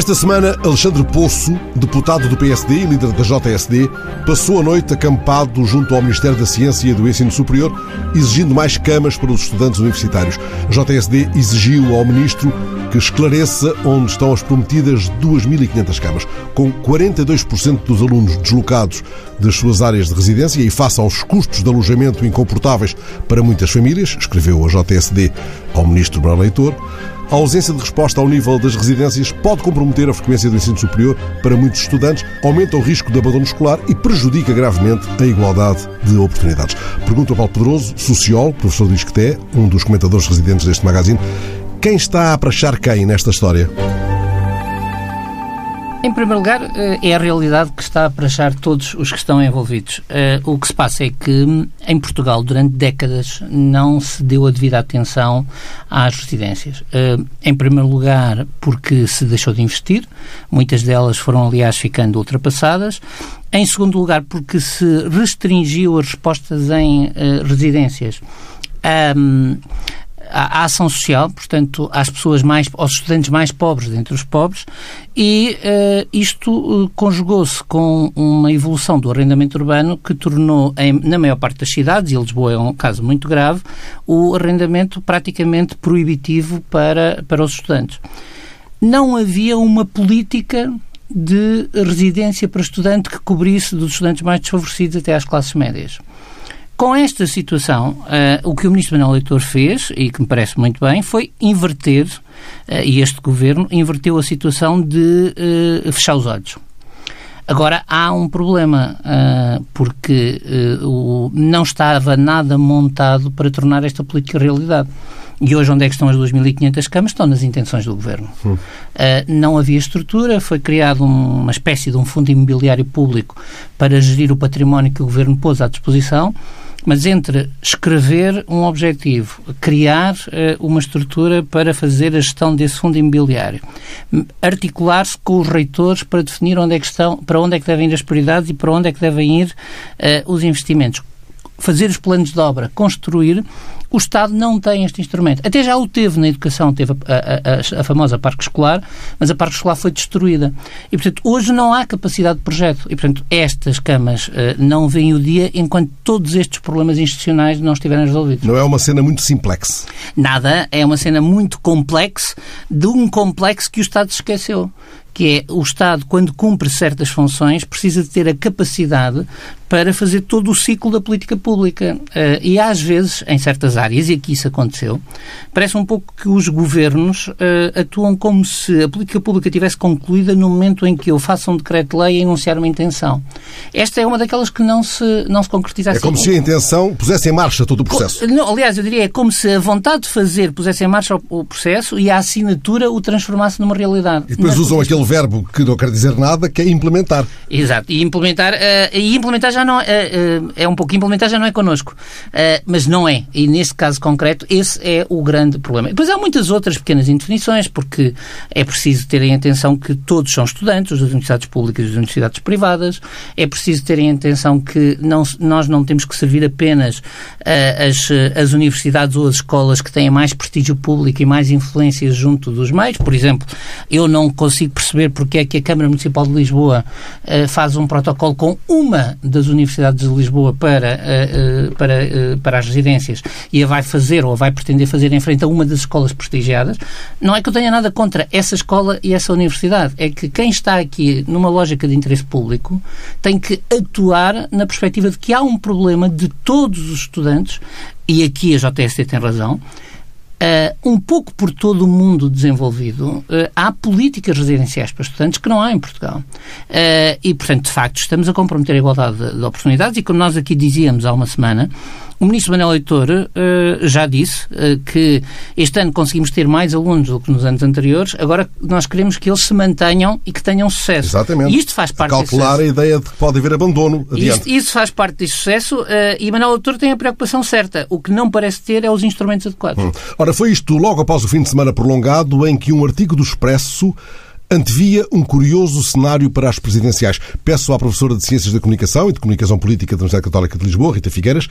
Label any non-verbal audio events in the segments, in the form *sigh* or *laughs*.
Esta semana, Alexandre Poço, deputado do PSD e líder da JSD, passou a noite acampado junto ao Ministério da Ciência e do Ensino Superior, exigindo mais camas para os estudantes universitários. A JSD exigiu ao ministro que esclareça onde estão as prometidas 2.500 camas. Com 42% dos alunos deslocados das suas áreas de residência e face aos custos de alojamento incomportáveis para muitas famílias, escreveu a JSD ao ministro Bruno Leitor, a ausência de resposta ao nível das residências pode comprometer a frequência do ensino superior para muitos estudantes, aumenta o risco de abandono escolar e prejudica gravemente a igualdade de oportunidades. Pergunta ao Paulo Pedroso, sociólogo, professor de Isqueté, um dos comentadores residentes deste magazine, quem está a prachar quem nesta história? Em primeiro lugar, eh, é a realidade que está a prachar todos os que estão envolvidos. Eh, o que se passa é que em Portugal, durante décadas, não se deu a devida atenção às residências. Eh, em primeiro lugar, porque se deixou de investir, muitas delas foram, aliás, ficando ultrapassadas. Em segundo lugar, porque se restringiu as respostas em residências. À, ação social, portanto, às pessoas mais, aos estudantes mais pobres dentre os pobres, e uh, isto uh, conjugou-se com uma evolução do arrendamento urbano que tornou, em, na maior parte das cidades, e Lisboa é um caso muito grave, o arrendamento praticamente proibitivo para, para os estudantes. Não havia uma política de residência para estudante que cobrisse dos estudantes mais desfavorecidos até às classes médias. Com esta situação, uh, o que o ministro Manuel Leitor fez, e que me parece muito bem, foi inverter, uh, e este governo inverteu a situação de uh, fechar os olhos. Agora, há um problema, porque o, não estava nada montado para tornar esta política realidade. E hoje, onde é que estão as 2.500 camas? Estão nas intenções do Governo. Hum. Uh, não havia estrutura, foi criado uma espécie de um fundo imobiliário público para gerir o património que o Governo pôs à disposição mas entre escrever um objetivo, criar uh, uma estrutura para fazer a gestão desse fundo imobiliário, articular-se com os reitores para definir onde é que estão, para onde é que devem ir as prioridades e para onde é que devem ir uh, os investimentos, fazer os planos de obra, construir, o Estado não tem este instrumento. Até já o teve na educação, teve a, a, a, famosa parque escolar, mas a parque escolar foi destruída. E, portanto, hoje não há capacidade de projeto. E, portanto, estas camas uh, não veem o dia enquanto todos estes problemas institucionais não estiverem resolvidos. Não é uma cena muito simplex? Nada. É uma cena muito complexa de um complexo que o Estado se esqueceu que é o Estado, quando cumpre certas funções, precisa de ter a capacidade para fazer todo o ciclo da política pública. Uh, e às vezes, em certas áreas, e aqui isso aconteceu, parece um pouco que os governos uh, atuam como se a política pública tivesse concluída no momento em que eu faço um decreto-lei e enunciar uma intenção. Esta é uma daquelas que não se, não se concretiza é assim. Como se a intenção pusesse em marcha todo o processo. Não, aliás, eu diria, é como se a vontade de fazer pusesse em marcha o, o processo e a assinatura o transformasse numa realidade. E depois usam aquele verbo que não quer dizer nada, que é implementar. Exato. E implementar, uh, e implementar já não é, é, é um pouco implementar já não é connosco, uh, mas não é. E neste caso concreto, esse é o grande problema. Depois há muitas outras pequenas indefinições, porque é preciso terem atenção que todos são estudantes, das universidades públicas e das universidades privadas, é preciso terem atenção que não, nós não temos que servir apenas uh, as, as universidades ou as escolas que têm mais prestígio público e mais influência junto dos meios. Por exemplo, eu não consigo perceber porque é que a Câmara Municipal de Lisboa uh, faz um protocolo com uma das universidades de Lisboa para, uh, para, para as residências e a vai fazer ou a vai pretender fazer em frente a uma das escolas prestigiadas, não é que eu tenha nada contra essa escola e essa universidade. É que quem está aqui numa lógica de interesse público tem que atuar na perspectiva de que há um problema de todos os estudantes, e aqui a JST tem razão, Uh, um pouco por todo o mundo desenvolvido, uh, há políticas residenciais para estudantes que não há em Portugal. Uh, e, portanto, de facto, estamos a comprometer a igualdade de, de oportunidades e, como nós aqui dizíamos há uma semana, o ministro Manuel Leitor uh, já disse uh, que este ano conseguimos ter mais alunos do que nos anos anteriores, agora nós queremos que eles se mantenham e que tenham sucesso. Exatamente. E isto faz parte Calcular a ideia de que pode haver abandono. Isto, isso faz parte desse sucesso uh, e Manuel Leitor tem a preocupação certa. O que não parece ter é os instrumentos adequados. Hum. Ora, foi isto logo após o fim de semana prolongado em que um artigo do Expresso antevia um curioso cenário para as presidenciais. Peço à professora de Ciências da Comunicação e de Comunicação Política da Universidade Católica de Lisboa, Rita Figueiras,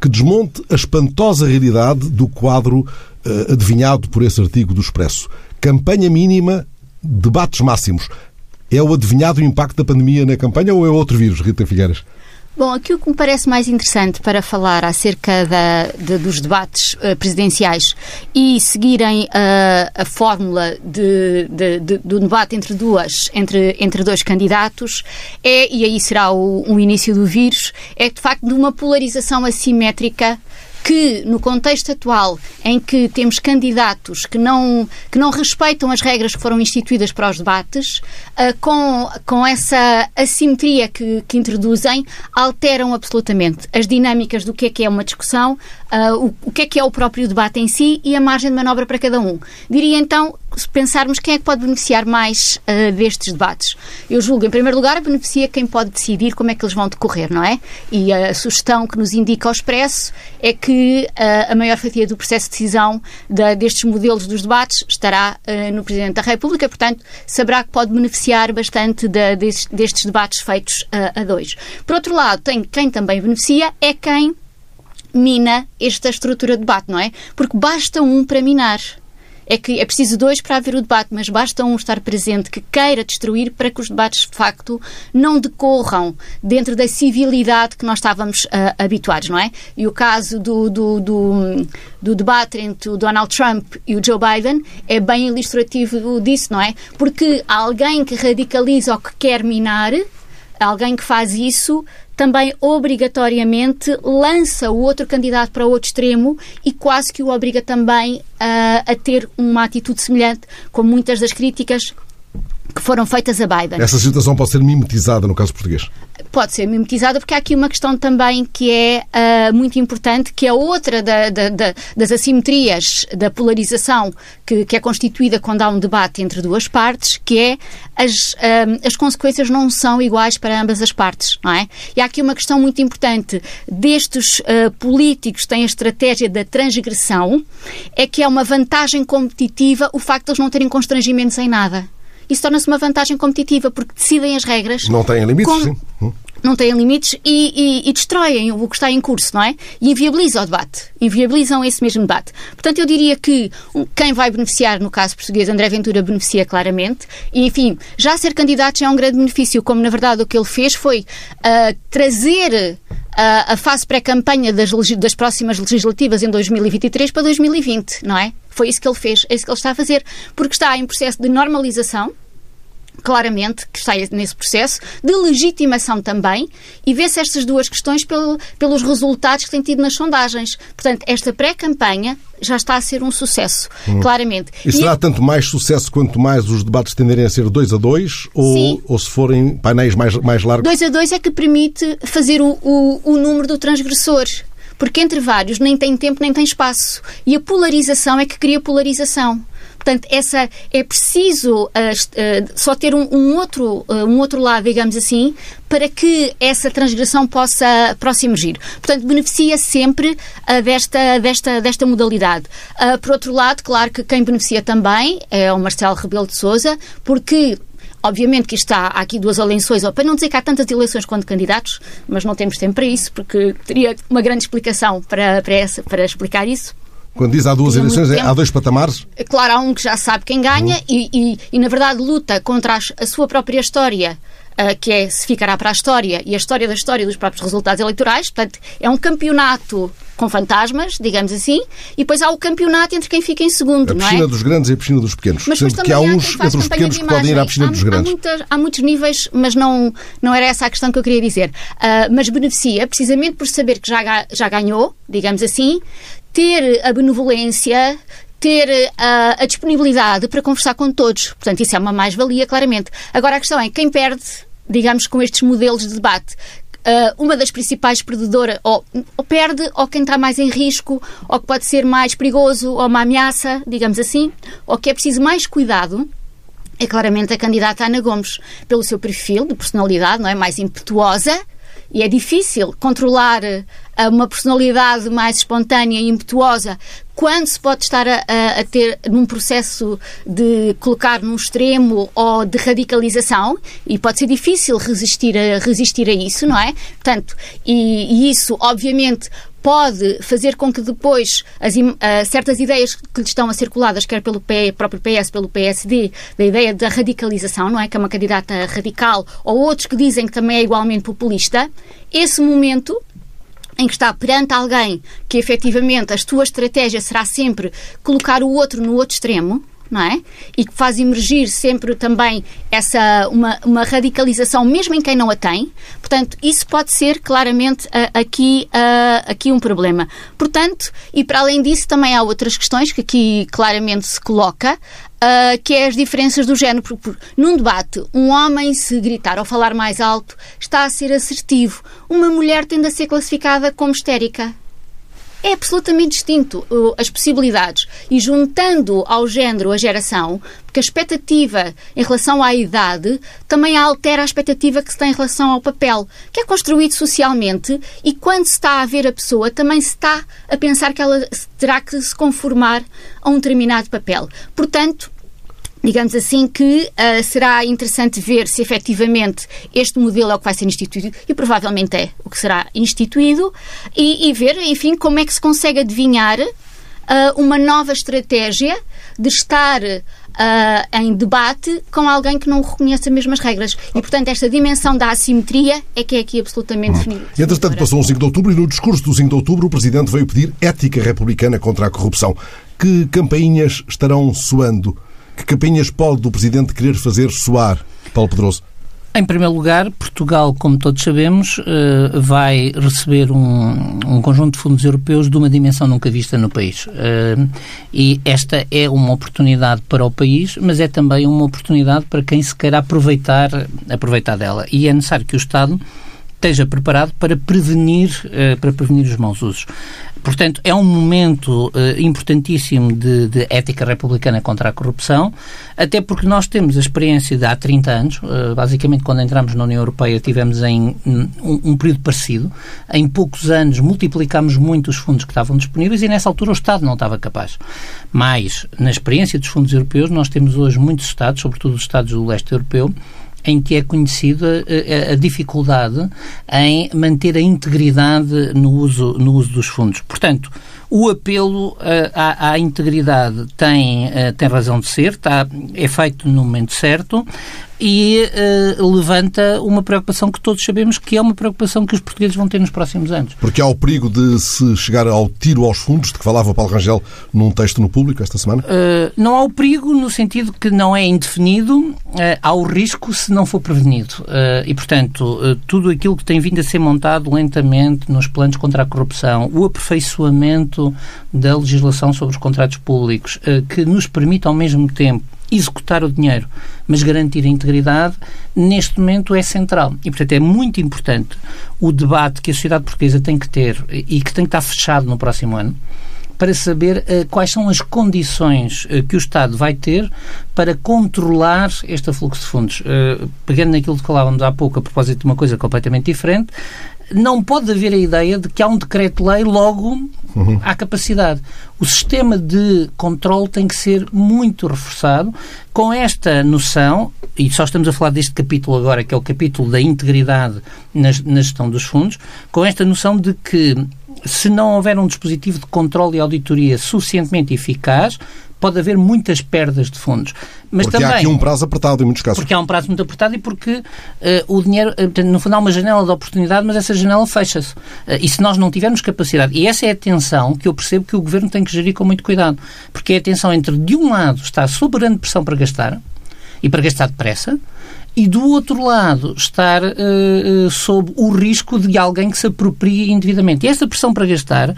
que desmonte a espantosa realidade do quadro uh, adivinhado por esse artigo do Expresso. Campanha mínima debates máximos. É o adivinhado impacto da pandemia na campanha ou é outro vírus, Rita Figueiras? Bom, aquilo que me parece mais interessante para falar acerca da, de, dos debates uh, presidenciais e seguirem uh, a fórmula de, de, do debate entre duas, entre, entre dois candidatos é, e aí será o, o início do vírus, é de facto de uma polarização assimétrica que, no contexto atual, em que temos candidatos que não, que não respeitam as regras que foram instituídas para os debates, uh, com, com essa assimetria que, que introduzem, alteram absolutamente as dinâmicas do que é que é uma discussão, uh, o, o que é que é o próprio debate em si e a margem de manobra para cada um. Diria então se pensarmos quem é que pode beneficiar mais uh, destes debates. Eu julgo, em primeiro lugar, beneficia quem pode decidir como é que eles vão decorrer, não é? E a sugestão que nos indica o Expresso é que uh, a maior fatia do processo de decisão da, destes modelos dos debates estará no Presidente da República, portanto, saberá que pode beneficiar bastante de, destes, destes, debates feitos a dois. Por outro lado, tem, quem também beneficia é quem mina esta estrutura de debate, não é? Porque basta um para minar é que é preciso dois para haver o debate, mas basta um estar presente que queira destruir para que os debates, de facto, não decorram dentro da civilidade que nós estávamos uh, habituados, não é? E o caso do, do, do, do, debate entre o Donald Trump e o Joe Biden é bem ilustrativo disso, não é? Porque alguém que radicaliza ou que quer minar, alguém que faz isso, também obrigatoriamente lança o outro candidato para o outro extremo e quase que o obriga também a, a ter uma atitude semelhante, como muitas das críticas que foram feitas a Biden. Essa situação pode ser mimetizada no caso português? Pode ser mimetizada porque há aqui uma questão também que é uh, muito importante, que é outra da, da, da, das assimetrias da polarização que, que, é constituída quando há um debate entre duas partes, que é as, uh, as consequências não são iguais para ambas as partes, não é? E há aqui uma questão muito importante destes uh, políticos que têm a estratégia da transgressão, é que é uma vantagem competitiva o facto de eles não terem constrangimentos em nada isso torna-se uma vantagem competitiva, porque decidem as regras. Não têm limites, sim. Não têm limites e, e, e, destroem o que está em curso, não é? E inviabilizam o debate. Inviabilizam esse mesmo debate. Portanto, eu diria que quem vai beneficiar, no caso português, André Ventura beneficia claramente. E, enfim, já ser candidato já é um grande benefício, como na verdade o que ele fez foi uh, trazer a, a fase pré-campanha das, das próximas legislativas em 2023 para 2020, não é? Foi isso que ele fez, é isso que ele está a fazer, porque está em processo de normalização, claramente que está nesse processo, de legitimação também, e vê-se estas duas questões pelo, pelos resultados que tem tido nas sondagens. Portanto, esta pré-campanha já está a ser um sucesso, hum. claramente. E será e... tanto mais sucesso quanto mais os debates tenderem a ser dois a dois ou, ou se forem painéis mais, mais largos? Dois a dois é que permite fazer o, o, o número do transgressor porque entre vários nem tem tempo nem tem espaço. E a polarização é que cria polarização. Portanto, essa é preciso uh, uh, só ter um, um outro, uh, um outro lado, digamos assim, para que essa transgressão possa, possa emergir. Portanto, beneficia sempre desta, desta, desta modalidade. por outro lado, claro que quem beneficia também é o Marcelo Rebelo de Sousa, porque Obviamente que está, há aqui duas eleições, ou para não dizer que há tantas eleições quanto candidatos, mas não temos tempo para isso, porque teria uma grande explicação para, para, essa, para explicar isso. Quando diz há duas eleições, é, há dois patamares? Claro, há um que já sabe quem ganha uhum. e, e, e, na verdade, luta contra a sua própria história. Uh, que é se ficará para a história e a história da história dos próprios resultados eleitorais. Portanto, é um campeonato com fantasmas, digamos assim, e depois há o campeonato entre quem fica em segundo. A piscina é? dos grandes e a piscina dos pequenos. Mas Sendo que há uns entre os pequenos que podem ir à piscina há, dos grandes. Há, muitas, há, muitos níveis, mas não, não era essa a questão que eu queria dizer. Uh, mas beneficia precisamente por saber que já, já ganhou, digamos assim, ter a benevolência, ter a, a disponibilidade para conversar com todos. Portanto, isso é uma mais-valia, claramente. Agora, a questão é quem perde, digamos, com estes modelos de debate. Uh, uma das principais perdedoras, ou, ou, perde, ou quem está mais em risco, ou que pode ser mais perigoso, ou uma ameaça, digamos assim, ou que é preciso mais cuidado, é claramente a candidata Ana Gomes, pelo seu perfil de personalidade, não é? Mais impetuosa, e é difícil controlar uma personalidade mais espontânea e impetuosa quando se pode estar a, a, ter num processo de colocar num extremo ou de radicalização e pode ser difícil resistir a, resistir a isso, não é? Portanto, e, e isso, obviamente, pode fazer com que depois as, uh, certas ideias que lhe estão a circuladas, quer pelo próprio PS, pelo PSD, da ideia da radicalização, não é? Que é uma candidata radical, ou outros que dizem que também é igualmente populista, esse momento em que está perante alguém que efetivamente a sua estratégia será sempre colocar o outro no outro extremo, não é? E que faz emergir sempre também essa uma, uma radicalização, mesmo em quem não a tem. Portanto, isso pode ser claramente uh, aqui, uh, aqui um problema. Portanto, e para além disso, também há outras questões que aqui claramente se coloca. Uh, que é as diferenças do género. Num debate, um homem, se gritar ou falar mais alto, está a ser assertivo. Uma mulher tende a ser classificada como histérica é absolutamente distinto as possibilidades. E juntando ao género a geração, porque a expectativa em relação à idade também altera a expectativa que se tem em relação ao papel, que é construído socialmente e quando se está a ver a pessoa, também se está a pensar que ela terá que se conformar a um determinado papel. Portanto, digamos assim, que uh, será interessante ver se efetivamente este modelo é o que vai ser instituído, e provavelmente é o que será instituído, e, e ver, enfim, como é que se consegue adivinhar uh, uma nova estratégia de estar uh, em debate com alguém que não reconhece as mesmas regras. E, portanto, esta dimensão da assimetria é que é aqui absolutamente definida. Entretanto, passou um 5 de outubro e no discurso do 5 de outubro o Presidente veio pedir ética republicana contra a corrupção. Que campainhas estarão soando? Que capinhas pode o Presidente querer fazer soar, Paulo Pedroso? Em primeiro lugar, Portugal, como todos sabemos, eh, vai receber um, um, conjunto de fundos europeus de uma dimensão nunca vista no país. Eh, e esta é uma oportunidade para o país, mas é também uma oportunidade para quem se queira aproveitar, aproveitar dela. E é necessário que o Estado esteja preparado para prevenir, uh, para prevenir os maus usos. Portanto, é um momento uh, importantíssimo de, de, ética republicana contra a corrupção, até porque nós temos a experiência de há 30 anos, uh, basicamente quando entramos na União Europeia tivemos em um, um, período parecido, em poucos anos multiplicámos muito os fundos que estavam disponíveis e nessa altura o Estado não estava capaz. Mas, na experiência dos fundos europeus, nós temos hoje muitos Estados, sobretudo os Estados do leste europeu, em que é conhecida a, a, dificuldade em manter a integridade no uso, no uso dos fundos. Portanto, o apelo uh, à, à, integridade tem, uh, tem razão de ser, está, é feito no momento certo e uh, levanta uma preocupação que todos sabemos que é uma preocupação que os portugueses vão ter nos próximos anos. Porque há o perigo de se chegar ao tiro aos fundos, de que falava Paulo Rangel num texto no público esta semana? Uh, não há o perigo no sentido que não é indefinido, uh, há o risco se não for prevenido. e, portanto, tudo aquilo que tem vindo a ser montado lentamente nos planos contra a corrupção, o aperfeiçoamento da legislação sobre os contratos públicos, que nos permite ao mesmo tempo executar o dinheiro, mas garantir a integridade, neste momento é central. E, portanto, é muito importante o debate que a sociedade portuguesa tem que ter e que tem que estar fechado no próximo ano para saber uh, quais são as condições uh, que o Estado vai ter para controlar este fluxo de fundos. Uh, pegando naquilo que falávamos há pouco a propósito de uma coisa completamente diferente, não pode haver a ideia de que há um decreto-lei, logo uhum. há capacidade. O sistema de controle tem que ser muito reforçado com esta noção, e só estamos a falar deste capítulo agora, que é o capítulo da integridade na, na gestão dos fundos, com esta noção de que se não houver um dispositivo de controle e auditoria suficientemente eficaz, pode haver muitas perdas de fundos. Mas porque também, há aqui um prazo apertado em muitos casos. Porque há um prazo muito apertado e porque uh, o dinheiro, uh, no final, há uma janela de oportunidade, mas essa janela fecha-se. Uh, e se nós não tivermos capacidade, e essa é a tensão que eu percebo que o Governo tem que gerir com muito cuidado, porque é a tensão entre, de um lado, estar sob grande pressão para gastar, e para gastar depressa, e do outro lado estar uh, sob o risco de alguém que se aproprie indevidamente. E essa pressão para gastar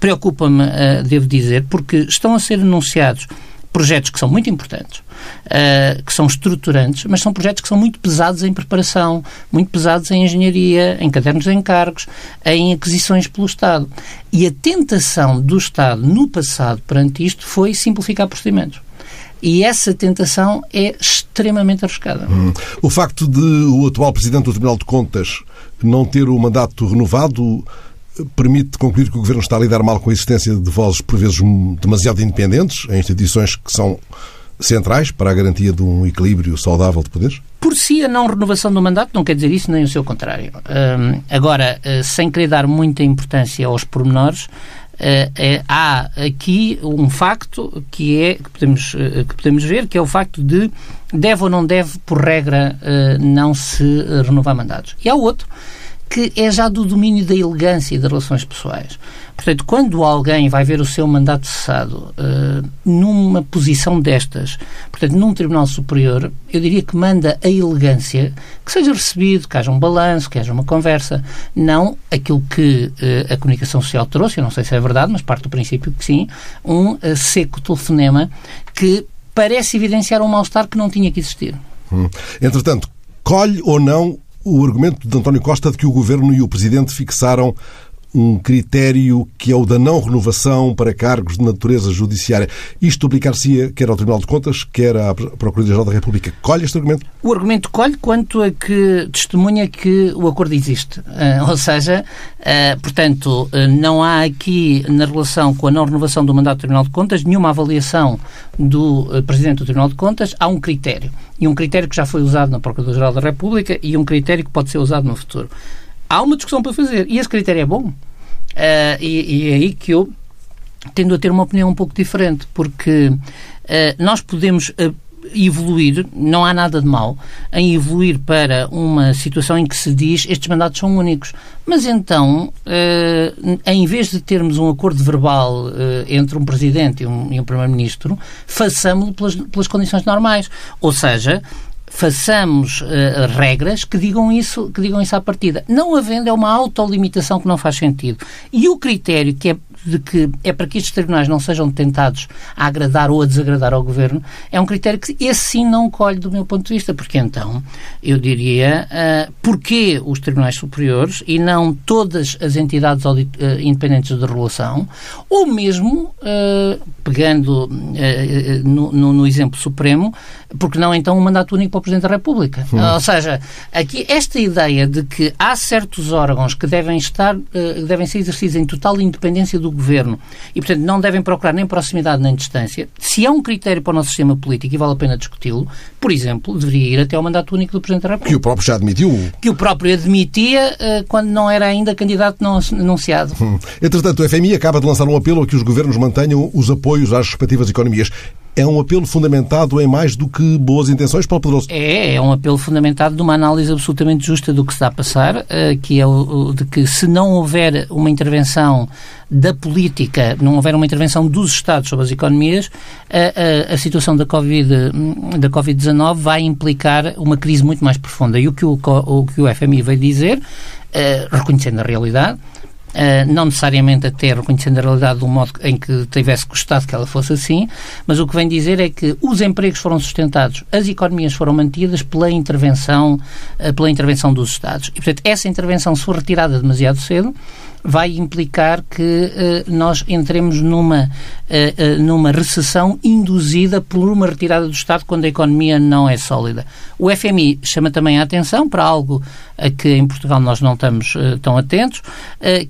preocupa-me, uh, devo dizer, porque estão a ser anunciados projetos que são muito importantes, uh, que são estruturantes, mas são projetos que são muito pesados em preparação, muito pesados em engenharia, em cadernos de encargos, em aquisições pelo Estado. E a tentação do Estado no passado perante isto foi simplificar procedimentos. E essa tentação é extremamente arriscada. Hum. O facto de o atual Presidente do Tribunal de Contas não ter o mandato renovado permite concluir que o Governo está a lidar mal com a existência de vozes, por vezes, demasiado independentes, em instituições que são centrais para a garantia de um equilíbrio saudável de poderes? Por si, a não renovação do mandato não quer dizer isso nem o seu contrário. Um, agora, uh, sem querer dar muita importância aos pormenores, há aqui um facto que é que podemos, que podemos ver, que é o facto de deve ou não deve, por regra, não se renovar mandatos. E há outro que é já do domínio da elegância e das relações pessoais. Portanto, quando alguém vai ver o seu mandato cessado uh, numa posição destas, portanto, num Tribunal Superior, eu diria que manda a elegância que seja recebido, que haja um balanço, que haja uma conversa, não aquilo que uh, a comunicação social trouxe, eu não sei se é verdade, mas parte do princípio que sim, um uh, seco telefonema que parece evidenciar um mal-estar que não tinha que existir. Hum. Entretanto, colhe ou não o argumento de António Costa de que o Governo e o Presidente fixaram um critério que é o da não renovação para cargos de natureza judiciária. Isto aplicar-se quer ao Tribunal de Contas, quer à Procuradoria-Geral da República. Colhe este argumento? O argumento colhe quanto a que testemunha que o acordo existe. Uh, ou seja, uh, portanto, uh, não há aqui, na relação com a não renovação do mandato do Tribunal de Contas, nenhuma avaliação do Presidente do Tribunal de Contas. Há um critério. E um critério que já foi usado na Procuradoria-Geral da República e um critério que pode ser usado no futuro há uma discussão para fazer. E esse critério é bom. Uh, e, e, é aí que eu tendo a ter uma opinião um pouco diferente, porque uh, nós podemos uh, evoluir, não há nada de mal em evoluir para uma situação em que se diz estes mandatos são únicos. Mas então, em vez de termos um acordo verbal entre um Presidente e um, um Primeiro-Ministro, façamos-lo pelas, pelas condições normais. Ou seja, façamos uh, regras que digam isso que digam isso à partida. Não havendo é uma autolimitação que não faz sentido. E o critério que é de que é para que estes tribunais não sejam tentados a agradar ou a desagradar ao governo, é um critério que esse sim não colhe do meu ponto de vista, porque então eu diria uh, porquê os tribunais superiores e não todas as entidades uh, independentes de regulação, ou mesmo, uh, pegando uh, no, no, no, exemplo supremo, porque não então um mandato único para o Presidente da República. Hum. Ou seja, aqui esta ideia de que há certos órgãos que devem estar, devem ser exercidos em total independência do do governo e, portanto, não devem procurar nem proximidade nem distância, se é um critério para o nosso sistema político e vale a pena discuti-lo, por exemplo, deveria ir até ao mandato único do Presidente da República. Que o próprio já admitiu. Que o próprio admitia uh, quando não era ainda candidato não anunciado. Hum. Entretanto, o FMI acaba de lançar um apelo a que os governos mantenham os apoios às respectivas economias é um apelo fundamentado em mais do que boas intenções, Paulo Pedroso? É, é um apelo fundamentado de uma análise absolutamente justa do que está a passar, eh, que é o de que se não houver uma intervenção da política, não houver uma intervenção dos Estados sobre as economias, a, a, a situação da Covid-19 da COVID vai implicar uma crise muito mais profunda. E o que o, o, que o FMI veio dizer, uh, reconhecendo a realidade, Uh, não necessariamente até reconhecendo a realidade de um modo em que tivesse gostado que ela fosse assim, mas o que vem dizer é que os empregos foram sustentados, as economias foram mantidas pela intervenção, uh, pela intervenção dos Estados. E, portanto, essa intervenção, se retirada demasiado cedo, vai implicar que uh, nós entremos numa, uh, uh, numa recessão induzida por uma retirada do Estado quando a economia não é sólida. O FMI chama também a atenção para algo a que em Portugal nós não estamos tão atentos,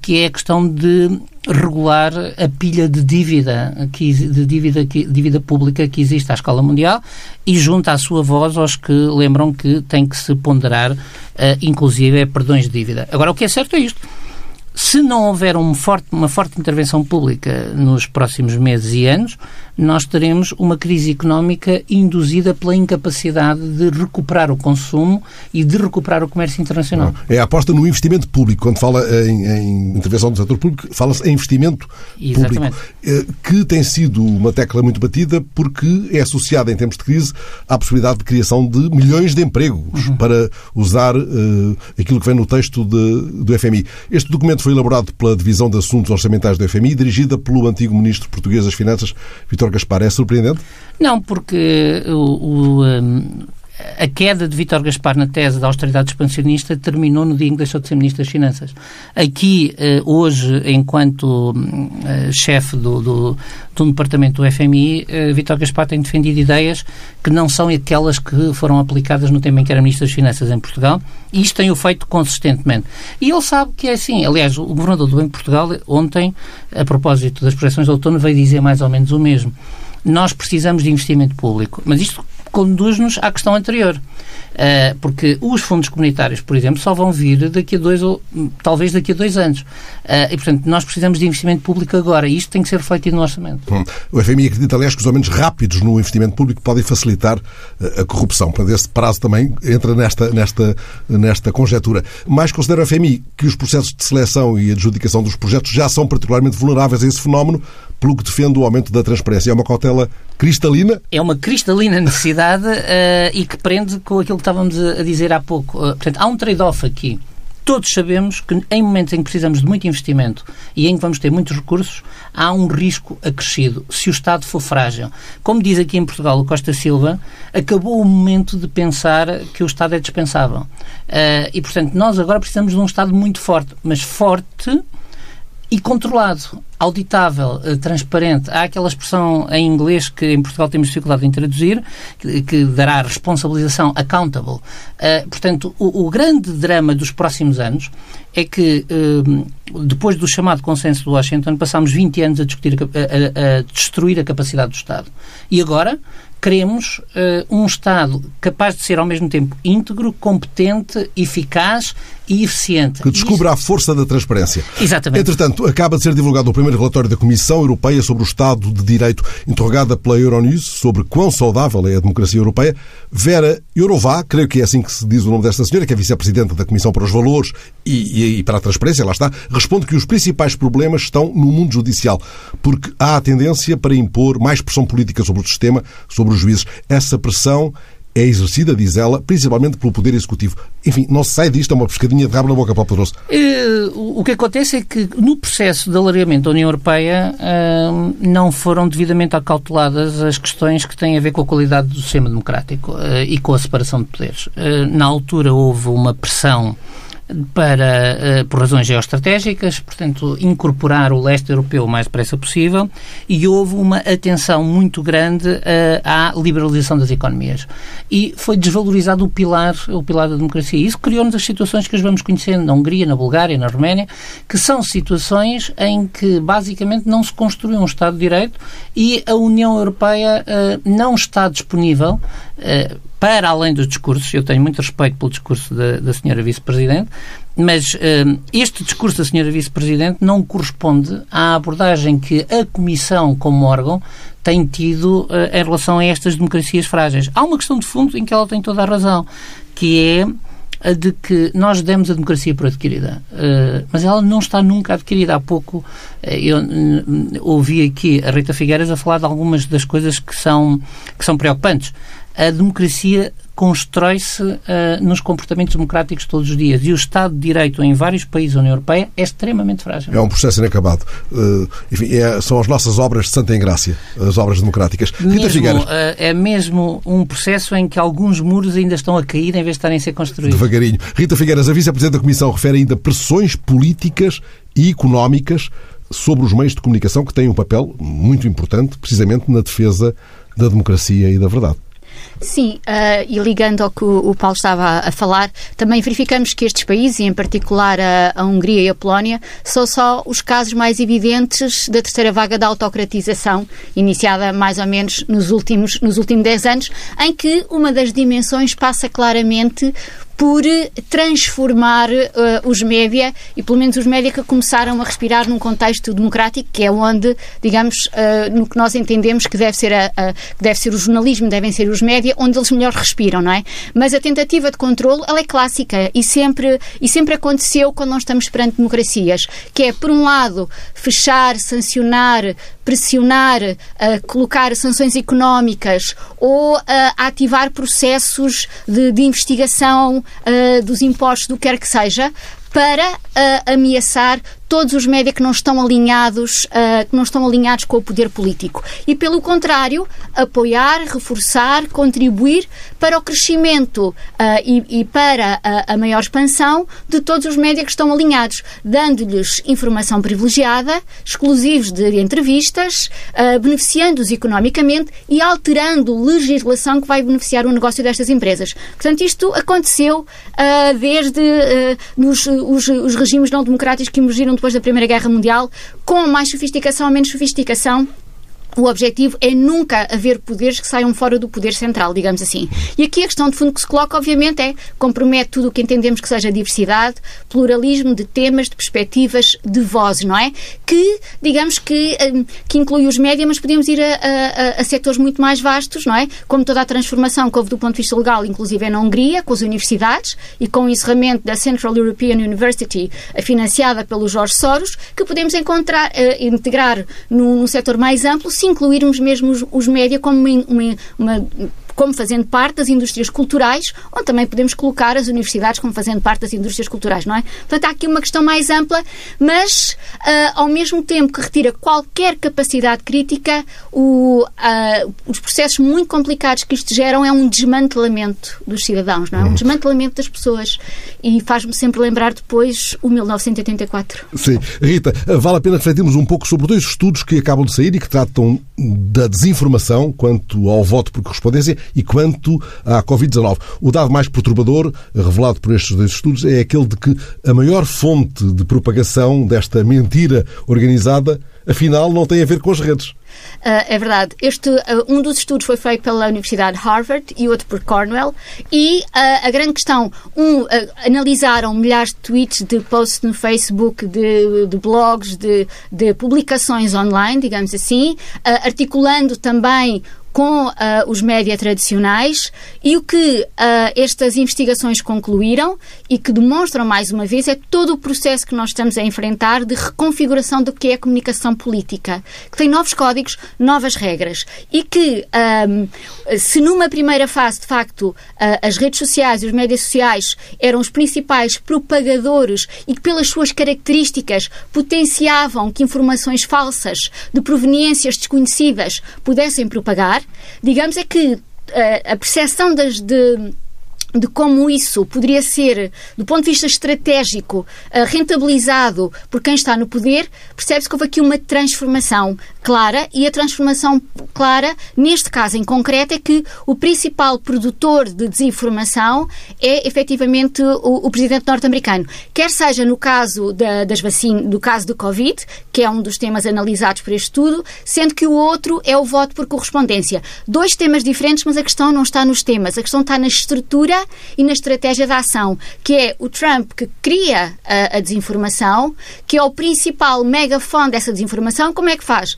que é a questão de regular a pilha de dívida, que, de dívida, que, dívida pública que existe à escala mundial e junta a sua voz aos que lembram que tem que se ponderar, inclusive, perdões de dívida. Agora, o que é certo é isto se não houver um forte, uma forte intervenção pública nos próximos meses e anos, nós teremos uma crise económica induzida pela incapacidade de recuperar o consumo e de recuperar o comércio internacional. É a aposta no investimento público. Quando fala em, em intervenção do setor público, fala-se em investimento Exatamente. público, eh, que tem sido uma tecla muito batida porque é associada, em tempos de crise, à possibilidade de criação de milhões de empregos, uhum. para usar uh, aquilo que vem no texto de, do FMI. Este documento foi elaborado pela Divisão de Assuntos Orçamentais do FMI, dirigida pelo antigo Ministro Português das Finanças, Vitor Gaspar é surpreendente? Não, porque o, o um, a queda de Vítor Gaspar na tese da austeridade expansionista terminou no dia em que deixou de ser Ministro das Finanças. Aqui, eh, hoje, enquanto eh, chefe do, do, do, departamento do FMI, eh, Vítor Gaspar tem defendido ideias que não são aquelas que foram aplicadas no tempo em que era Ministro das Finanças em Portugal, e isto tem o feito consistentemente. E ele sabe que é assim. Aliás, o Governador do Banco de Portugal, ontem, a propósito das projeções de outono, veio dizer mais ou menos o mesmo. nós precisamos de investimento público. Mas isto conduz-nos à questão anterior. Uh, porque os fundos comunitários, por exemplo, só vão vir daqui a dois ou talvez daqui a dois anos. Uh, e, portanto, nós precisamos de investimento público agora e isto tem que ser refletido no orçamento. Hum. O FMI acredita, aliás, que os aumentos rápidos no investimento público podem facilitar uh, a corrupção. Portanto, esse prazo também entra nesta, nesta, nesta conjetura. Mas considera o FMI que os processos de seleção e adjudicação dos projetos já são particularmente vulneráveis a esse fenómeno, pelo que defende o aumento da transparência. É uma cautela cristalina? É uma cristalina necessidade uh, *laughs* e que prende com aquilo que estávamos a, dizer há pouco. Uh, portanto, há um trade-off aqui. Todos sabemos que em momentos em que precisamos de muito investimento e em que vamos ter muitos recursos, há um risco acrescido se o Estado for frágil. Como diz aqui em Portugal o Costa Silva, acabou o momento de pensar que o Estado é dispensável. Uh, e, portanto, nós agora precisamos de um Estado muito forte, mas forte e controlado, auditável, eh, transparente. Há aquela expressão em inglês que em Portugal temos dificuldade em traduzir, que, dará responsabilização accountable. Uh, portanto, o, grande drama dos próximos anos é que, uh, depois do chamado consenso de Washington, passámos 20 anos a, discutir, a destruir a capacidade do Estado. E agora queremos uh, um Estado capaz de ser ao mesmo tempo íntegro, competente, eficaz e eficiente. Que descubra Isso... a força da transparência. Exatamente. Entretanto, acaba de ser divulgado o primeiro relatório da Comissão Europeia sobre o Estado de Direito, interrogada pela Euronews sobre quão saudável é a democracia europeia. Vera Jourová, creio que é assim que se diz o nome desta senhora, que é vice-presidente da Comissão para os Valores e, e, e para a Transparência, lá está, responde que os principais problemas estão no mundo judicial, porque há a tendência para impor mais pressão política sobre o sistema, sobre os juízes. Essa pressão é exercida, diz ela, principalmente pelo Poder Executivo. Enfim, não se sai disto, é uma pescadinha de rabo na boca para o poderoso. Uh, o que acontece é que no processo de alargamento da União Europeia uh, não foram devidamente acauteladas as questões que têm a ver com a qualidade do sistema democrático uh, e com a separação de poderes. na altura houve uma pressão para, eh, por razões geoestratégicas, portanto, incorporar o leste europeu o mais depressa possível e houve uma atenção muito grande eh, à liberalização das economias. E foi desvalorizado o pilar, o pilar da democracia. Isso criou-nos as situações que as vamos conhecendo na Hungria, na Bulgária, na Roménia, que são situações em que, basicamente, não se construi um Estado de Direito e a União Europeia uh, não está disponível uh, para além dos discursos, eu tenho muito respeito pelo discurso da, da senhora Vice-Presidente, mas uh, este discurso da senhora Vice-Presidente não corresponde à abordagem que a Comissão, como órgão, tem tido uh, em relação a estas democracias frágeis. Há uma questão de fundo em que ela tem toda a razão, que é a de que nós demos a democracia por adquirida, mas ela não está nunca adquirida. Há pouco eu uh, ouvi aqui a Rita Figueiras a falar de algumas das coisas que são, que são preocupantes a democracia constrói-se uh, nos comportamentos democráticos todos os dias. E o Estado de Direito em vários países da União Europeia é extremamente frágil. É um processo inacabado. Uh, enfim, é, são as nossas obras de Santa Engrácia, as obras democráticas. Mesmo. Uh, é mesmo um processo em que alguns muros ainda estão a cair em vez de estarem a ser construídos. Devagarinho. Rita Figueiras, a Vice-Presidente da Comissão, refere ainda pressões políticas e económicas sobre os meios de comunicação que têm um papel muito importante, precisamente na defesa da democracia e da verdade. Sim, uh, e ligando ao que o, Paulo estava a, falar, também verificamos que estes países, e em particular a, a, Hungria e a Polónia, são só os casos mais evidentes da terceira vaga da autocratização, iniciada mais ou menos nos últimos, nos últimos 10 anos, em que uma das dimensões passa claramente por transformar uh, os média e pelo menos os média que começaram a respirar num contexto democrático que é onde, digamos, uh, no que nós entendemos que deve ser a, a, que deve ser o jornalismo, devem ser os média, onde eles melhor respiram, não é? Mas a tentativa de controle, ela é clássica e sempre e sempre aconteceu quando nós estamos perante democracias, que é por um lado fechar, sancionar, pressionar, uh, colocar sanções económicas ou uh, ativar processos de, de investigação uh, dos impostos, do que quer que seja, para uh, ameaçar todos os média que não estão alinhados, uh, que não estão alinhados com o poder político. E pelo contrário, apoiar, reforçar, contribuir para o crescimento uh, e, e, para a, a, maior expansão de todos os média que estão alinhados, dando-lhes informação privilegiada, exclusivos de entrevistas, uh, beneficiando-os economicamente e alterando legislação que vai beneficiar o negócio destas empresas. Portanto, isto aconteceu desde nos os, os regimes não democráticos que emergiram depois da Primeira Guerra Mundial, com mais sofisticação ou menos sofisticação, o objetivo é nunca haver poderes que saiam fora do poder central, digamos assim. E aqui a questão de fundo que se coloca, obviamente, é compromete tudo o que entendemos que seja diversidade, pluralismo de temas, de perspectivas, de vozes, não é? Que, digamos que, hum, que inclui os média, mas podemos ir a, a, a, setores muito mais vastos, não é? Como toda a transformação que houve do ponto de vista legal, inclusive na Hungria, com as universidades e com o encerramento da Central European University, financiada pelo Jorge Soros, que podemos encontrar, uh, integrar num, num setor mais amplo, sim incluirmos mesmo os, os média como uma, uma, uma como fazendo parte das indústrias culturais, onde também podemos colocar as universidades como fazendo parte das indústrias culturais, não é? Portanto, há aqui uma questão mais ampla, mas uh, ao mesmo tempo que retira qualquer capacidade crítica, o, uh, os processos muito complicados que isto geram é um desmantelamento dos cidadãos, não é? Um uhum. desmantelamento das pessoas. E faz-me sempre lembrar depois o 1984. Sim. Rita, vale a pena refletirmos um pouco sobre dois estudos que acabam de sair e que tratam da desinformação quanto ao voto por correspondência e quanto à Covid-19. O dado mais perturbador, revelado por estes dois estudos, é aquele de que a maior fonte de propagação desta mentira organizada, afinal, não tem a ver com as redes. Uh, é verdade. Este, uh, um dos estudos foi feito pela Universidade Harvard e outro por Cornell. E uh, a grande questão, um, analisaram milhares de tweets, de posts no Facebook, de, de blogs, de, de, publicações online, digamos assim, articulando também com uh, os média tradicionais e o que uh, estas investigações concluíram e que demonstram mais uma vez é todo o processo que nós estamos a enfrentar de reconfiguração do que é a comunicação política, que tem novos códigos, novas regras e que um, se numa primeira fase de facto uh, as redes sociais e os médias sociais eram os principais propagadores e que pelas suas características potenciavam que informações falsas de proveniências desconhecidas pudessem propagar, digamos é que uh, a percepção das, de de como isso poderia ser, do ponto de vista estratégico, eh, rentabilizado por quem está no poder, percebe-se que houve aqui uma transformação clara e a transformação clara, neste caso em concreto, é que o principal produtor de desinformação é efetivamente o, o presidente norte-americano. Quer seja no caso da, das vacinas, do caso do Covid, que é um dos temas analisados por este estudo, sendo que o outro é o voto por correspondência. Dois temas diferentes, mas a questão não está nos temas, a questão está na estrutura e na estratégia de ação, que é o Trump que cria a, a desinformação, que é o principal megafone dessa desinformação, como é que faz?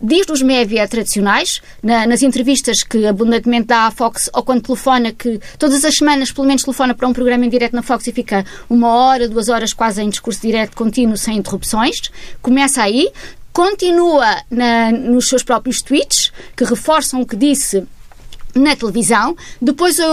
diz nos média tradicionais, na, nas entrevistas que abundantemente dá à Fox, ou quando telefona, que todas as semanas, pelo menos, telefona para um programa em direto na Fox e fica uma hora, duas horas quase em discurso direto contínuo, sem interrupções. Começa aí, continua na, nos seus próprios tweets, que reforçam o que disse na televisão, depois, uh,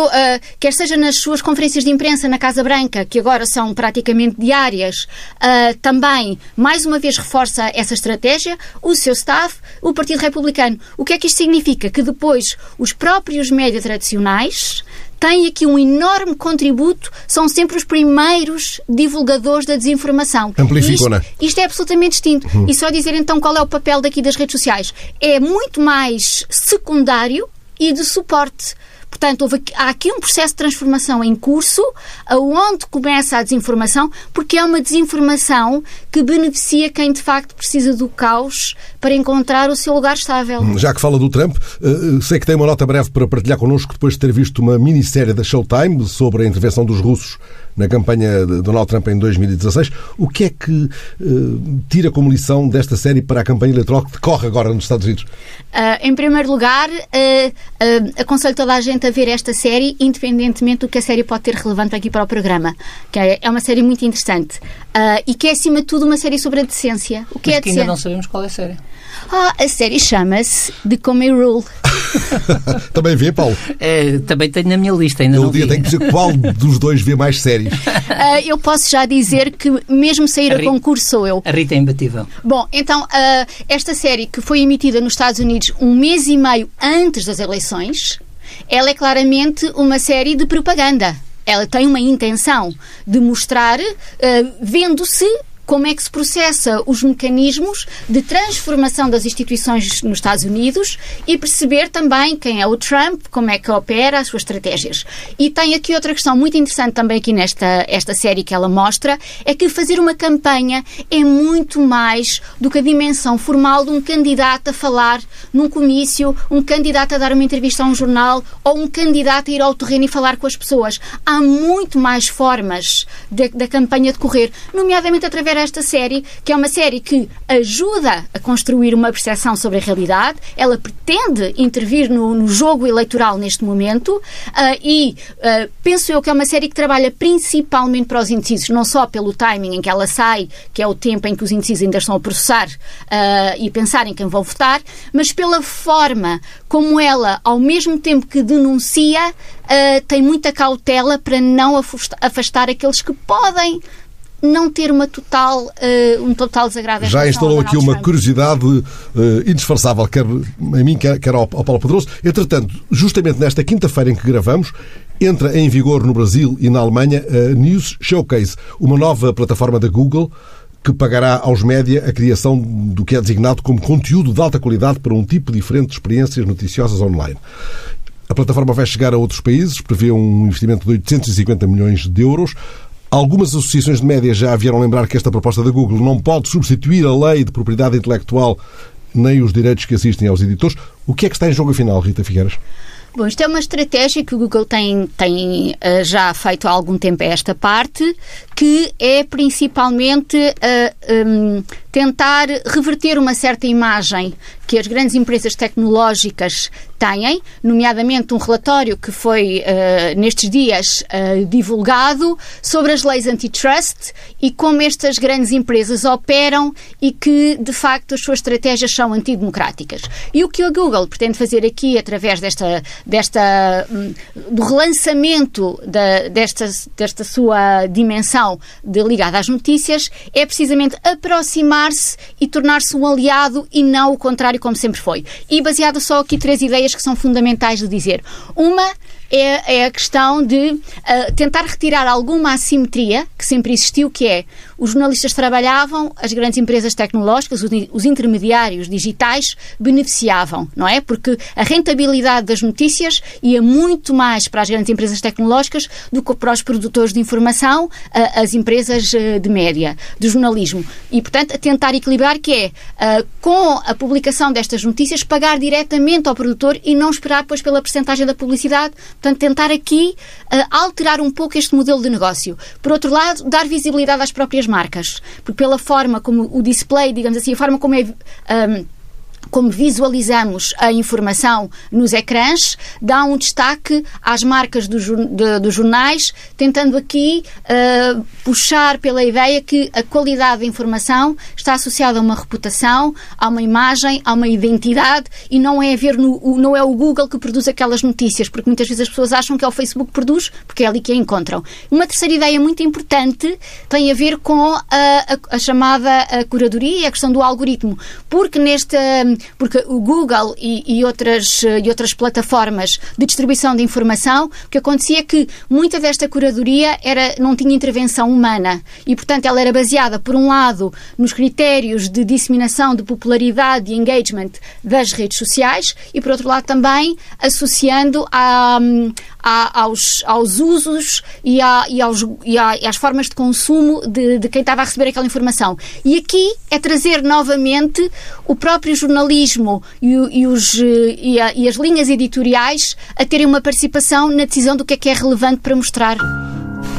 quer seja nas suas conferências de imprensa na Casa Branca, que agora são praticamente diárias, uh, também, mais uma vez, reforça essa estratégia, o seu staff, o Partido Republicano. O que é que isto significa? Que depois os próprios médias tradicionais têm aqui um enorme contributo, são sempre os primeiros divulgadores da desinformação. Amplificam, isto, isto é absolutamente distinto. Uhum. E só dizer então qual é o papel daqui das redes sociais. É muito mais secundário e de suporte. Portanto, houve, há aqui um processo de transformação em curso, aonde começa a desinformação, porque é uma desinformação que beneficia quem de facto precisa do caos para encontrar o seu lugar estável. Já que fala do Trump, eh, sei que tem uma nota breve para partilhar connosco depois de ter visto uma minissérie da Showtime sobre a intervenção dos russos na campanha de Donald Trump em 2016. O que é que uh, tira como lição desta série para a campanha eleitoral que decorre agora nos Estados Unidos? Uh, em primeiro lugar, uh, aconselho toda a gente a ver esta série, independentemente do que a série pode ter relevante aqui para o programa. Que é, é uma série muito interessante. e que é, acima de tudo, uma série sobre a decência. O que Mas é que ainda não sabemos qual é a série. Ah, a série chama-se The Comey Rule. *laughs* também vê, Paulo? É, também tenho na minha lista, ainda Eu não dia tenho que dizer qual dos dois vê mais séries. Uh, *laughs* eu posso já dizer que mesmo sair a, a concurso sou eu. A Rita é imbatível. Bom, então, uh, esta série que foi emitida nos Estados Unidos um mês e meio antes das eleições, ela é claramente uma série de propaganda. Ela tem uma intenção de mostrar, uh, vendo-se como é que se processa os mecanismos de transformação das instituições nos Estados Unidos e perceber também quem é o Trump, como é que opera, as suas estratégias. E tem aqui outra questão muito interessante também aqui nesta esta série que ela mostra, é que fazer uma campanha é muito mais do que a dimensão formal de um candidato a falar num comício, um candidato a dar uma entrevista a um jornal ou um candidato a ir ao terreno e falar com as pessoas. Há muito mais formas da campanha decorrer, nomeadamente através desta série, que é uma série que ajuda a construir uma percepção sobre a realidade, ela pretende intervir no, no jogo eleitoral neste momento uh, e uh, penso eu que é uma série que trabalha principalmente para os indecisos, não só pelo timing em que ela sai, que é o tempo em que os indecisos ainda estão a processar uh, e pensar em quem vão votar, mas pela forma como ela, ao mesmo tempo que denuncia, tem muita cautela para não afastar aqueles que podem não ter uma total, uh, um total desagrado. Já instalou aqui uma Trump. curiosidade uh, indisfarçável, quer a mim, quer, quer ao, ao Paulo Pedroso. Entretanto, justamente nesta quinta-feira em que gravamos, entra em vigor no Brasil e na Alemanha a News Showcase, uma nova plataforma da Google que pagará aos média a criação do que é designado como conteúdo de alta qualidade para um tipo diferente de experiências noticiosas online. A plataforma vai chegar a outros países, prevê um investimento de 850 milhões de euros. Algumas associações de média já vieram lembrar que esta proposta da Google não pode substituir a lei de propriedade intelectual nem os direitos que assistem aos editores. O que é que está em jogo afinal, Rita Figueiras? Bom, isto é uma estratégia que o Google tem, tem uh, já feito há algum tempo a esta parte, que é principalmente uh, um, tentar reverter uma certa imagem que as grandes empresas tecnológicas têm, nomeadamente um relatório que foi uh, nestes dias uh, divulgado sobre as leis antitrust e como estas grandes empresas operam e que, de facto, as suas estratégias são antidemocráticas. E o que a Google pretende fazer aqui, através desta, desta um, do relançamento da, desta, desta sua dimensão de, ligada às notícias, é precisamente aproximar-se e tornar-se um aliado e não o contrário, como sempre foi. E baseado só aqui três ideias que são fundamentais de dizer. Uma é, é a questão de uh, tentar retirar alguma assimetria que sempre existiu, que é os jornalistas trabalhavam, as grandes empresas tecnológicas, os, os intermediários digitais beneficiavam, não é? Porque a rentabilidade das notícias ia muito mais para as grandes empresas tecnológicas do que para os produtores de informação, uh, as empresas uh, de média, de jornalismo. E, portanto, tentar equilibrar que é, com a publicação destas notícias, pagar diretamente ao produtor e não esperar depois pela percentagem da publicidade Portanto, tentar aqui uh, alterar um pouco este modelo de negócio. Por outro lado, dar visibilidade às próprias marcas, porque pela forma como o display, digamos assim, a forma como é. Um, ehm, como visualizamos a informação nos ecrãs, dá um destaque às marcas dos do jornais, tentando aqui uh, puxar pela ideia que a qualidade da informação está associada a uma reputação, a uma imagem, a uma identidade e não é, ver no, não é o Google que produz aquelas notícias, porque muitas vezes as pessoas acham que é o Facebook que produz, porque é ali que a encontram. Uma terceira ideia muito importante tem a ver com a, a, a chamada a curadoria e a questão do algoritmo, porque neste porque o Google e, e, outras, e outras plataformas de distribuição de informação, o que acontecia é que muita desta curadoria era, não tinha intervenção humana e, portanto, ela era baseada, por um lado, nos critérios de disseminação de popularidade e engagement das redes sociais e, por outro lado, também associando a, a, aos, aos usos e, a, e, aos, e, a, e às formas de consumo de, de quem estava a receber aquela informação. E aqui é trazer novamente o próprio jornalismo e, e, os, e, a, e as linhas editoriais a terem uma participação na decisão do que é que é relevante para mostrar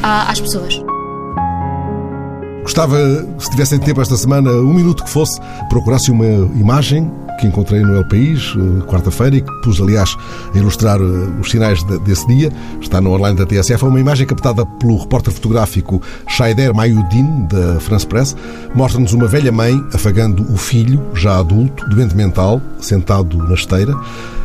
a, às pessoas. Gostava, se tivessem tempo esta semana, um minuto que fosse, procurasse uma imagem que encontrei no El País, eh, quarta-feira, e que pus, aliás, a ilustrar eh, os sinais desse dia. Está no online da TSF. É uma imagem captada pelo repórter fotográfico Shaider Mayudin, da France Press. Mostra-nos uma velha mãe afagando o filho, já adulto, doente mental, sentado na esteira.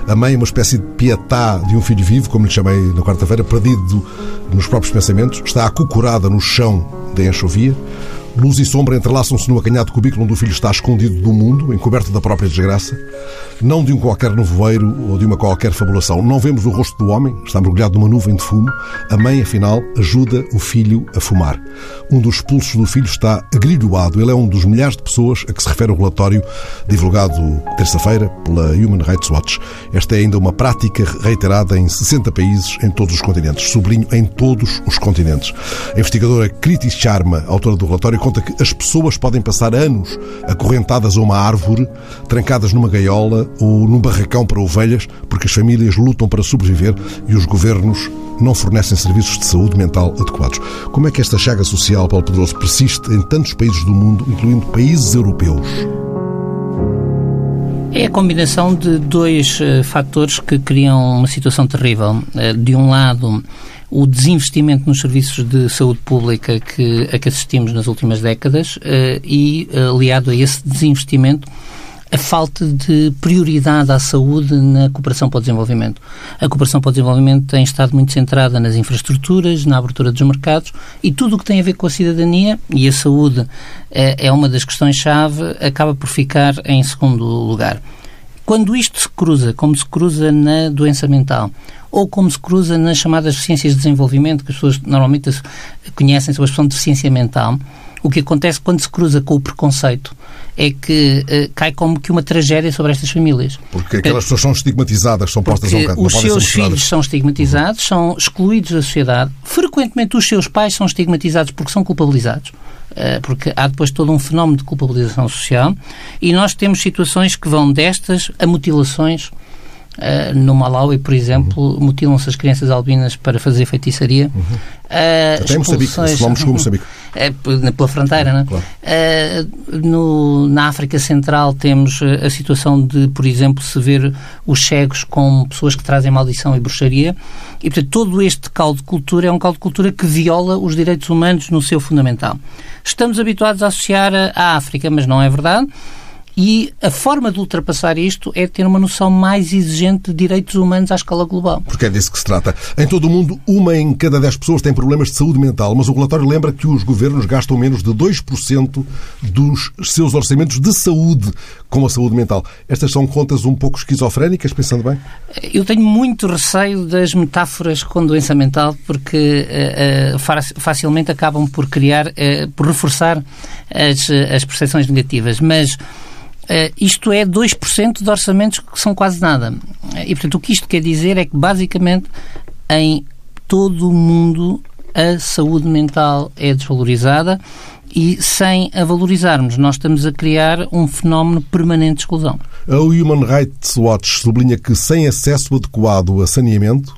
A mãe, uma espécie de pietá de um filho vivo, como lhe chamei na quarta-feira, perdido nos próprios pensamentos, está acocorada no chão da enxovia. Luz e sombra entrelaçam-se no acanhado cubículo onde o filho está escondido do mundo, encoberto da própria desgraça, não de um qualquer nevoeiro ou de uma qualquer fabulação. Não vemos o rosto do homem, está mergulhado numa nuvem de fumo. A mãe, afinal, ajuda o filho a fumar. Um dos pulsos do filho está agrilhoado. Ele é um dos milhares de pessoas a que se refere o relatório divulgado terça-feira pela Human Rights Watch. Esta é ainda uma prática reiterada em 60 países em todos os continentes. Sublinho em todos os continentes. A investigadora Kriti Sharma, autora do relatório, conta que as pessoas podem passar anos acorrentadas a uma árvore, trancadas numa gaiola ou num barracão para ovelhas, porque as famílias lutam para sobreviver e os governos não fornecem serviços de saúde mental adequados. Como é que esta chaga social, Paulo Pedroso, persiste em tantos países do mundo, incluindo países europeus? É a combinação de dois uh, fatores que criam uma situação terrível. Uh, de um lado, o desinvestimento nos serviços de saúde pública que, a que assistimos nas últimas décadas uh, e, aliado a esse desinvestimento, a falta de prioridade à saúde na cooperação para o desenvolvimento. A cooperação para o desenvolvimento tem estado muito centrada nas infraestruturas, na abertura dos mercados e tudo o que tem a ver com a cidadania e a saúde é, é uma das questões-chave, acaba por ficar em segundo lugar. Quando isto se cruza, como se cruza na doença mental, ou como se cruza nas chamadas ciências de desenvolvimento, que as pessoas normalmente conhecem sobre a expressão de deficiência mental, o que acontece quando se cruza com o preconceito é que uh, cai como que uma tragédia sobre estas famílias. Porque aquelas pessoas são estigmatizadas, são postas a um canto. Os seus filhos são estigmatizados, uhum. são excluídos da sociedade. Frequentemente os seus pais são estigmatizados porque são culpabilizados porque há depois todo um fenómeno de culpabilização social e nós temos situações que vão destas a mutilações Uh, no Malawi, por exemplo, uhum. mutilam-se as crianças albinas para fazer feitiçaria. Uhum. Uh, Até Moçambique, chegou Moçambique. Uh, pela fronteira, não Claro. Uh, no, na África Central temos a situação de, por exemplo, se ver os cegos como pessoas que trazem maldição e bruxaria. E, portanto, todo este caldo de cultura é um caldo de cultura que viola os direitos humanos no seu fundamental. Estamos habituados a associar a África, mas não é verdade. E a forma de ultrapassar isto é ter uma noção mais exigente de direitos humanos à escala global. Porque é disso que se trata. Em todo o mundo, uma em cada dez pessoas tem problemas de saúde mental, mas o relatório lembra que os governos gastam menos de 2% dos seus orçamentos de saúde com a saúde mental. Estas são contas um pouco esquizofrénicas, pensando bem? Eu tenho muito receio das metáforas com doença mental, porque uh, uh, facilmente acabam por criar, uh, por reforçar as, as percepções negativas. Mas isto é 2% de orçamentos que são quase nada. E, portanto, o que isto quer dizer é que, basicamente, em todo o mundo, a saúde mental é desvalorizada e, sem a valorizarmos, nós estamos a criar um fenómeno permanente de exclusão. A Human Rights Watch sublinha que, sem acesso adequado a saneamento,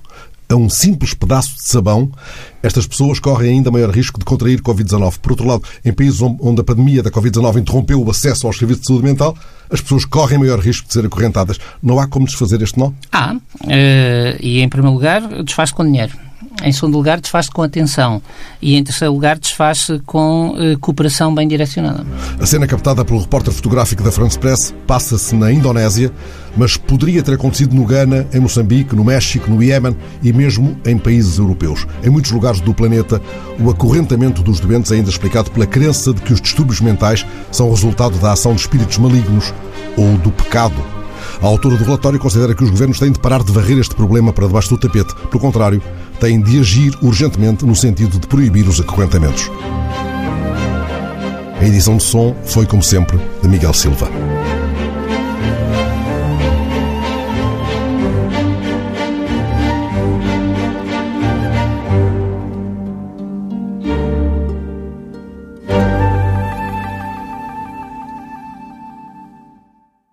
a um simples pedaço de sabão, estas pessoas correm ainda maior risco de contrair Covid-19. Por outro lado, em países onde a pandemia da Covid-19 interrompeu o acesso aos serviços de saúde mental, as pessoas correm maior risco de serem acorrentadas. Não há como desfazer este nó? Há. Uh, e, em primeiro lugar, desfaz com dinheiro. Em segundo lugar, desfaz-se com atenção. E em terceiro lugar, desfaz-se com uh, cooperação bem direcionada. A cena captada pelo repórter fotográfico da France Press passa-se na Indonésia, mas poderia ter acontecido no Ghana, em Moçambique, no México, no Iémen e mesmo em países europeus. Em muitos lugares do planeta, o acorrentamento dos doentes é ainda explicado pela crença de que os distúrbios mentais são resultado da ação de espíritos malignos ou do pecado a autora do relatório considera que os governos têm de parar de varrer este problema para debaixo do tapete. Pelo contrário, têm de agir urgentemente no sentido de proibir os acorrentamentos. A edição de som foi, como sempre, de Miguel Silva.